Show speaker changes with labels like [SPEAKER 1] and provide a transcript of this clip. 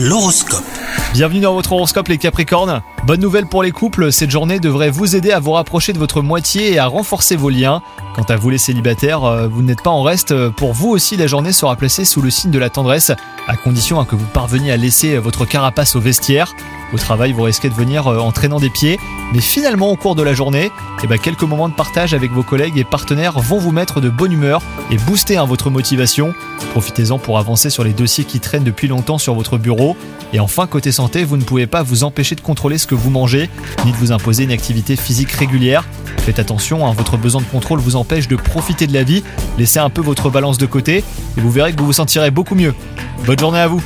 [SPEAKER 1] L'horoscope.
[SPEAKER 2] Bienvenue dans votre horoscope les Capricornes. Bonne nouvelle pour les couples, cette journée devrait vous aider à vous rapprocher de votre moitié et à renforcer vos liens. Quant à vous les célibataires, euh, vous n'êtes pas en reste. Pour vous aussi, la journée sera placée sous le signe de la tendresse, à condition hein, que vous parveniez à laisser votre carapace au vestiaire. Au travail, vous risquez de venir euh, en traînant des pieds, mais finalement au cours de la journée, eh ben, quelques moments de partage avec vos collègues et partenaires vont vous mettre de bonne humeur et booster hein, votre motivation. Profitez-en pour avancer sur les dossiers qui traînent depuis longtemps sur votre bureau. Et enfin, côté santé, vous ne pouvez pas vous empêcher de contrôler ce que vous mangez, ni de vous imposer une activité physique régulière. Faites attention, hein, votre besoin de contrôle vous empêche de profiter de la vie. Laissez un peu votre balance de côté et vous verrez que vous vous sentirez beaucoup mieux. Bonne journée à vous